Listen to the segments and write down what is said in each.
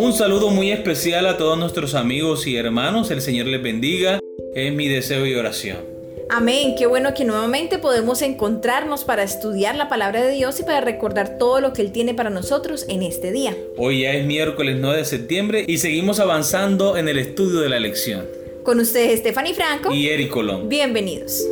Un saludo muy especial a todos nuestros amigos y hermanos. El Señor les bendiga. Es mi deseo y oración. Amén, qué bueno que nuevamente podemos encontrarnos para estudiar la palabra de Dios y para recordar todo lo que Él tiene para nosotros en este día. Hoy ya es miércoles 9 de septiembre y seguimos avanzando en el estudio de la lección. Con ustedes Stephanie Franco y Eric Colón. Bienvenidos.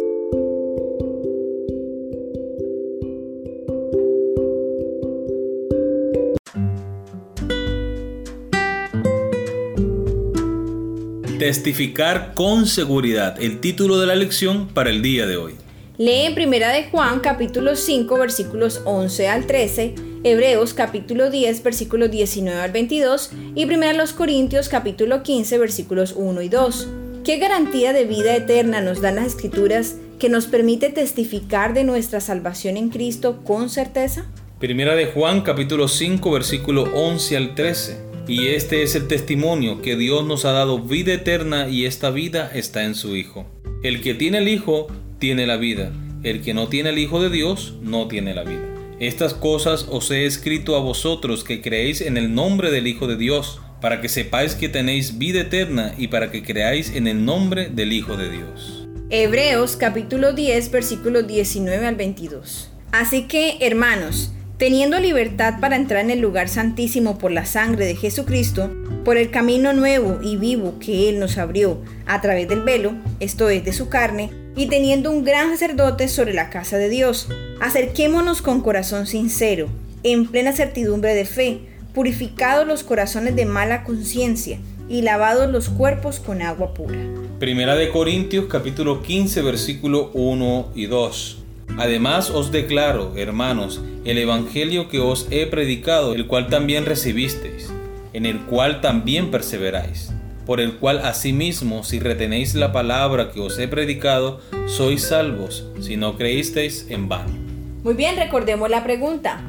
Testificar con seguridad, el título de la lección para el día de hoy. Lee en Primera de Juan capítulo 5 versículos 11 al 13, Hebreos capítulo 10 versículos 19 al 22 y Primera los Corintios capítulo 15 versículos 1 y 2. ¿Qué garantía de vida eterna nos dan las escrituras que nos permite testificar de nuestra salvación en Cristo con certeza? Primera de Juan capítulo 5 versículo 11 al 13. Y este es el testimonio que Dios nos ha dado vida eterna y esta vida está en su Hijo. El que tiene el Hijo tiene la vida, el que no tiene el Hijo de Dios no tiene la vida. Estas cosas os he escrito a vosotros que creéis en el nombre del Hijo de Dios, para que sepáis que tenéis vida eterna y para que creáis en el nombre del Hijo de Dios. Hebreos capítulo 10 versículos 19 al 22. Así que, hermanos, teniendo libertad para entrar en el lugar santísimo por la sangre de Jesucristo, por el camino nuevo y vivo que Él nos abrió a través del velo, esto es de su carne, y teniendo un gran sacerdote sobre la casa de Dios, acerquémonos con corazón sincero, en plena certidumbre de fe, purificados los corazones de mala conciencia y lavados los cuerpos con agua pura. Primera de Corintios capítulo 15 versículo 1 y 2. Además os declaro, hermanos, el Evangelio que os he predicado, el cual también recibisteis, en el cual también perseveráis, por el cual asimismo, si retenéis la palabra que os he predicado, sois salvos, si no creísteis en vano. Muy bien, recordemos la pregunta.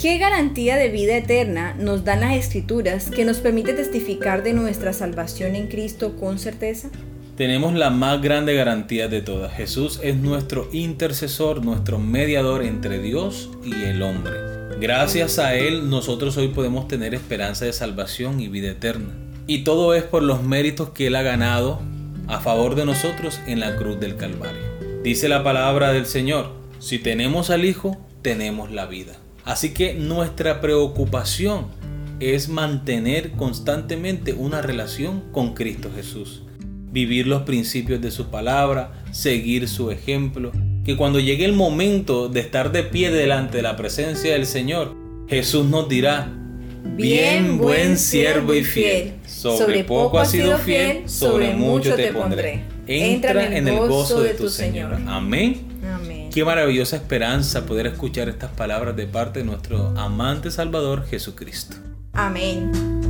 ¿Qué garantía de vida eterna nos dan las escrituras que nos permite testificar de nuestra salvación en Cristo con certeza? Tenemos la más grande garantía de todas. Jesús es nuestro intercesor, nuestro mediador entre Dios y el hombre. Gracias a Él nosotros hoy podemos tener esperanza de salvación y vida eterna. Y todo es por los méritos que Él ha ganado a favor de nosotros en la cruz del Calvario. Dice la palabra del Señor, si tenemos al Hijo, tenemos la vida. Así que nuestra preocupación es mantener constantemente una relación con Cristo Jesús vivir los principios de su palabra, seguir su ejemplo, que cuando llegue el momento de estar de pie delante de la presencia del Señor, Jesús nos dirá, bien buen siervo y fiel, sobre poco has sido fiel, sobre mucho te pondré. Entra en el gozo de tu Señor. Amén. Amén. Qué maravillosa esperanza poder escuchar estas palabras de parte de nuestro amante Salvador Jesucristo. Amén.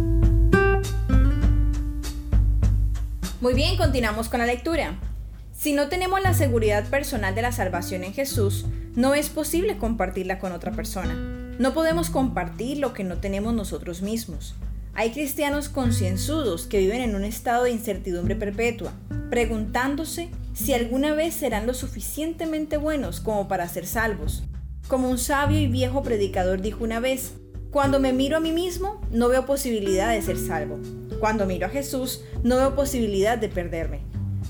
Muy bien, continuamos con la lectura. Si no tenemos la seguridad personal de la salvación en Jesús, no es posible compartirla con otra persona. No podemos compartir lo que no tenemos nosotros mismos. Hay cristianos concienzudos que viven en un estado de incertidumbre perpetua, preguntándose si alguna vez serán lo suficientemente buenos como para ser salvos. Como un sabio y viejo predicador dijo una vez, cuando me miro a mí mismo, no veo posibilidad de ser salvo. Cuando miro a Jesús, no veo posibilidad de perderme.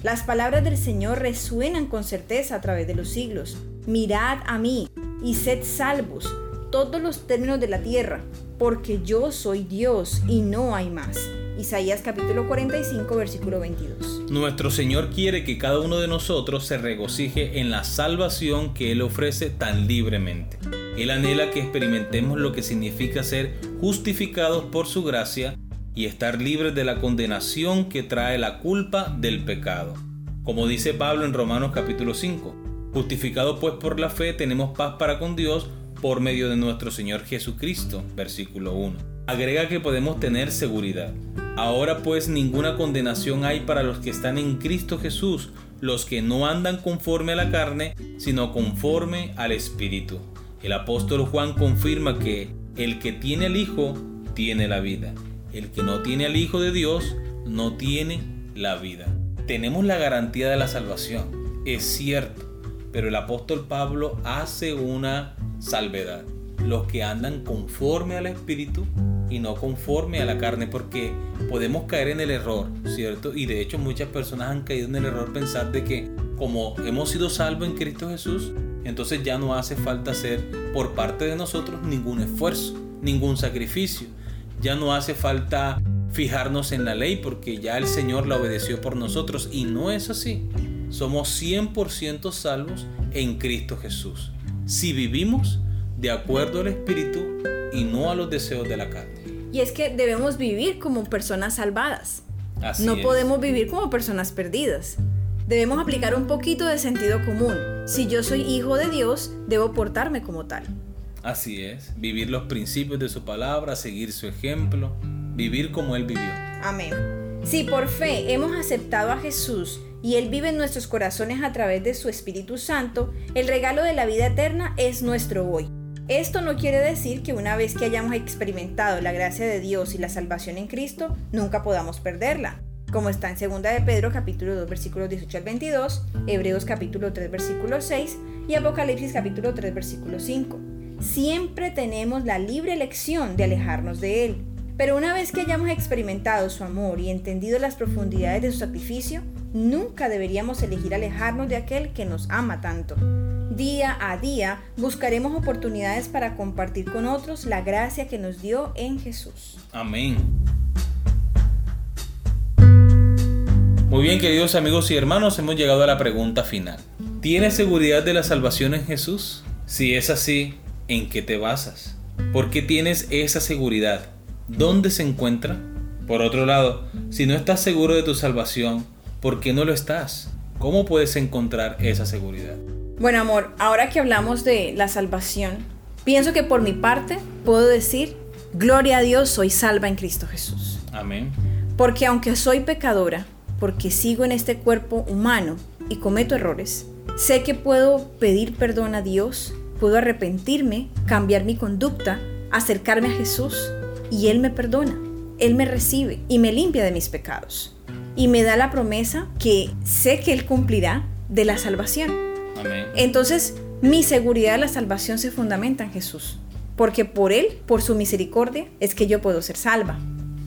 Las palabras del Señor resuenan con certeza a través de los siglos. Mirad a mí y sed salvos todos los términos de la tierra, porque yo soy Dios y no hay más. Isaías capítulo 45 versículo 22. Nuestro Señor quiere que cada uno de nosotros se regocije en la salvación que Él ofrece tan libremente. Él anhela que experimentemos lo que significa ser justificados por su gracia y estar libres de la condenación que trae la culpa del pecado. Como dice Pablo en Romanos capítulo 5, justificados pues por la fe tenemos paz para con Dios por medio de nuestro Señor Jesucristo, versículo 1. Agrega que podemos tener seguridad. Ahora pues ninguna condenación hay para los que están en Cristo Jesús, los que no andan conforme a la carne, sino conforme al Espíritu. El apóstol Juan confirma que el que tiene el Hijo tiene la vida el que no tiene al Hijo de Dios no tiene la vida. Tenemos la garantía de la salvación, es cierto, pero el apóstol Pablo hace una salvedad. los que andan conforme al Espíritu y no conforme a la carne, porque podemos caer en el error, ¿cierto? Y de hecho muchas personas han caído en el error pensar de que como hemos sido salvos en Cristo Jesús, entonces ya no hace falta hacer por parte de nosotros ningún esfuerzo, ningún sacrificio. Ya no hace falta fijarnos en la ley porque ya el Señor la obedeció por nosotros y no es así. Somos 100% salvos en Cristo Jesús. Si vivimos de acuerdo al Espíritu y no a los deseos de la carne. Y es que debemos vivir como personas salvadas. Así no es. podemos vivir como personas perdidas. Debemos aplicar un poquito de sentido común. Si yo soy hijo de Dios, debo portarme como tal. Así es, vivir los principios de su palabra, seguir su ejemplo, vivir como Él vivió. Amén. Si por fe hemos aceptado a Jesús y Él vive en nuestros corazones a través de su Espíritu Santo, el regalo de la vida eterna es nuestro hoy. Esto no quiere decir que una vez que hayamos experimentado la gracia de Dios y la salvación en Cristo, nunca podamos perderla. Como está en 2 de Pedro capítulo 2 versículos 18 al 22, Hebreos capítulo 3 versículo 6 y Apocalipsis capítulo 3 versículo 5. Siempre tenemos la libre elección de alejarnos de Él. Pero una vez que hayamos experimentado su amor y entendido las profundidades de su sacrificio, nunca deberíamos elegir alejarnos de aquel que nos ama tanto. Día a día buscaremos oportunidades para compartir con otros la gracia que nos dio en Jesús. Amén. Muy bien, queridos amigos y hermanos, hemos llegado a la pregunta final. ¿Tienes seguridad de la salvación en Jesús? Si es así, ¿en qué te basas? ¿Por qué tienes esa seguridad? ¿Dónde se encuentra? Por otro lado, si no estás seguro de tu salvación, ¿por qué no lo estás? ¿Cómo puedes encontrar esa seguridad? Bueno, amor, ahora que hablamos de la salvación, pienso que por mi parte puedo decir, gloria a Dios, soy salva en Cristo Jesús. Amén. Porque aunque soy pecadora, porque sigo en este cuerpo humano y cometo errores, sé que puedo pedir perdón a Dios, puedo arrepentirme, cambiar mi conducta, acercarme a Jesús y Él me perdona, Él me recibe y me limpia de mis pecados. Y me da la promesa que sé que Él cumplirá de la salvación. Amén. Entonces, mi seguridad de la salvación se fundamenta en Jesús, porque por Él, por su misericordia, es que yo puedo ser salva.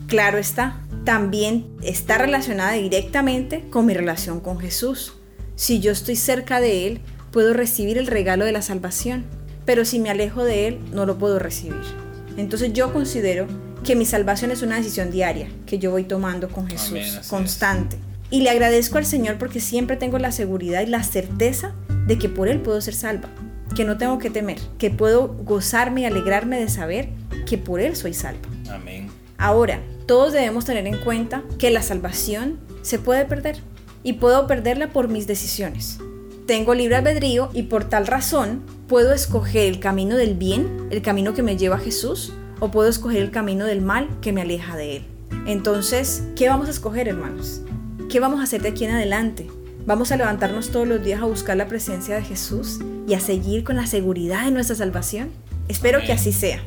Claro está, también está relacionada directamente con mi relación con Jesús. Si yo estoy cerca de Él, puedo recibir el regalo de la salvación, pero si me alejo de Él, no lo puedo recibir. Entonces yo considero que mi salvación es una decisión diaria que yo voy tomando con Jesús, Amén, así es. constante. Y le agradezco al Señor porque siempre tengo la seguridad y la certeza de que por Él puedo ser salva, que no tengo que temer, que puedo gozarme y alegrarme de saber que por Él soy salva. Amén. Ahora, todos debemos tener en cuenta que la salvación se puede perder y puedo perderla por mis decisiones. Tengo libre albedrío y por tal razón puedo escoger el camino del bien, el camino que me lleva a Jesús, o puedo escoger el camino del mal que me aleja de Él. Entonces, ¿qué vamos a escoger, hermanos? ¿Qué vamos a hacer de aquí en adelante? ¿Vamos a levantarnos todos los días a buscar la presencia de Jesús y a seguir con la seguridad de nuestra salvación? Espero que así sea.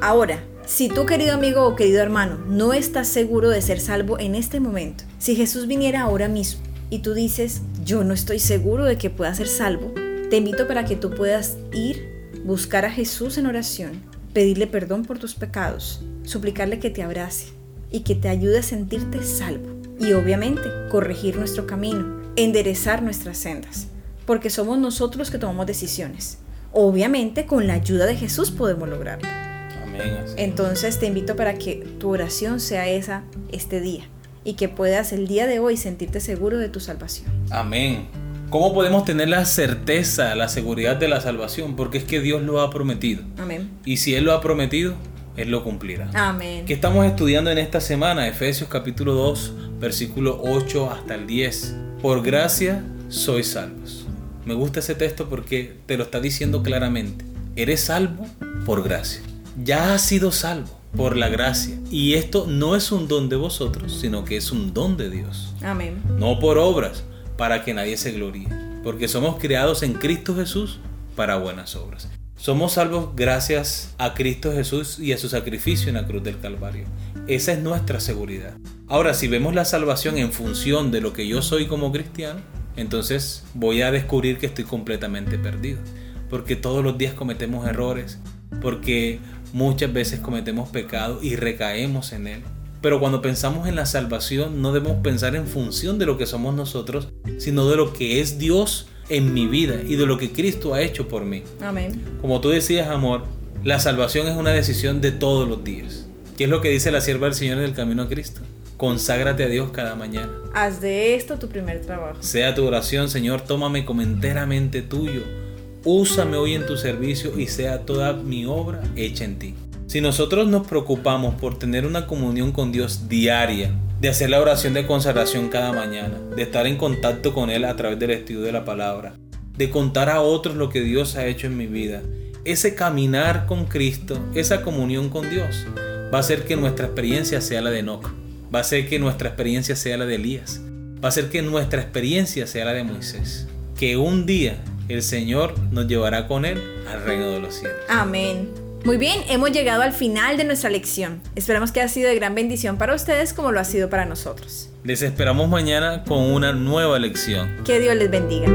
Ahora, si tú querido amigo o querido hermano no estás seguro de ser salvo en este momento, si Jesús viniera ahora mismo y tú dices, yo no estoy seguro de que pueda ser salvo, te invito para que tú puedas ir, buscar a Jesús en oración, pedirle perdón por tus pecados, suplicarle que te abrace y que te ayude a sentirte salvo. Y obviamente corregir nuestro camino, enderezar nuestras sendas, porque somos nosotros que tomamos decisiones. Obviamente con la ayuda de Jesús podemos lograrlo. Amén. Entonces te invito para que tu oración sea esa este día y que puedas el día de hoy sentirte seguro de tu salvación. Amén. ¿Cómo podemos tener la certeza, la seguridad de la salvación? Porque es que Dios lo ha prometido. Amén. Y si Él lo ha prometido, Él lo cumplirá. Amén. ¿Qué estamos estudiando en esta semana? Efesios capítulo 2, versículo 8 hasta el 10. Por gracia sois salvos. Me gusta ese texto porque te lo está diciendo claramente. Eres salvo por gracia. Ya has sido salvo por la gracia. Y esto no es un don de vosotros, sino que es un don de Dios. Amén. No por obras, para que nadie se gloríe. Porque somos creados en Cristo Jesús para buenas obras. Somos salvos gracias a Cristo Jesús y a su sacrificio en la cruz del Calvario. Esa es nuestra seguridad. Ahora, si vemos la salvación en función de lo que yo soy como cristiano, entonces voy a descubrir que estoy completamente perdido. porque todos los días cometemos errores, porque muchas veces cometemos pecado y recaemos en él. Pero cuando pensamos en la salvación no debemos pensar en función de lo que somos nosotros, sino de lo que es Dios en mi vida y de lo que Cristo ha hecho por mí. Amén. Como tú decías, amor, la salvación es una decisión de todos los días. ¿Qué es lo que dice la sierva del Señor en el camino a Cristo? Conságrate a Dios cada mañana. Haz de esto tu primer trabajo. Sea tu oración, Señor, tómame como enteramente tuyo. Úsame hoy en tu servicio y sea toda mi obra hecha en ti. Si nosotros nos preocupamos por tener una comunión con Dios diaria, de hacer la oración de consagración cada mañana, de estar en contacto con Él a través del estudio de la palabra, de contar a otros lo que Dios ha hecho en mi vida, ese caminar con Cristo, esa comunión con Dios, va a hacer que nuestra experiencia sea la de Enoch, va a hacer que nuestra experiencia sea la de Elías, va a hacer que nuestra experiencia sea la de Moisés, que un día el Señor nos llevará con Él al reino de los cielos. Amén. Muy bien, hemos llegado al final de nuestra lección. Esperamos que haya sido de gran bendición para ustedes como lo ha sido para nosotros. Les esperamos mañana con una nueva lección. Que Dios les bendiga.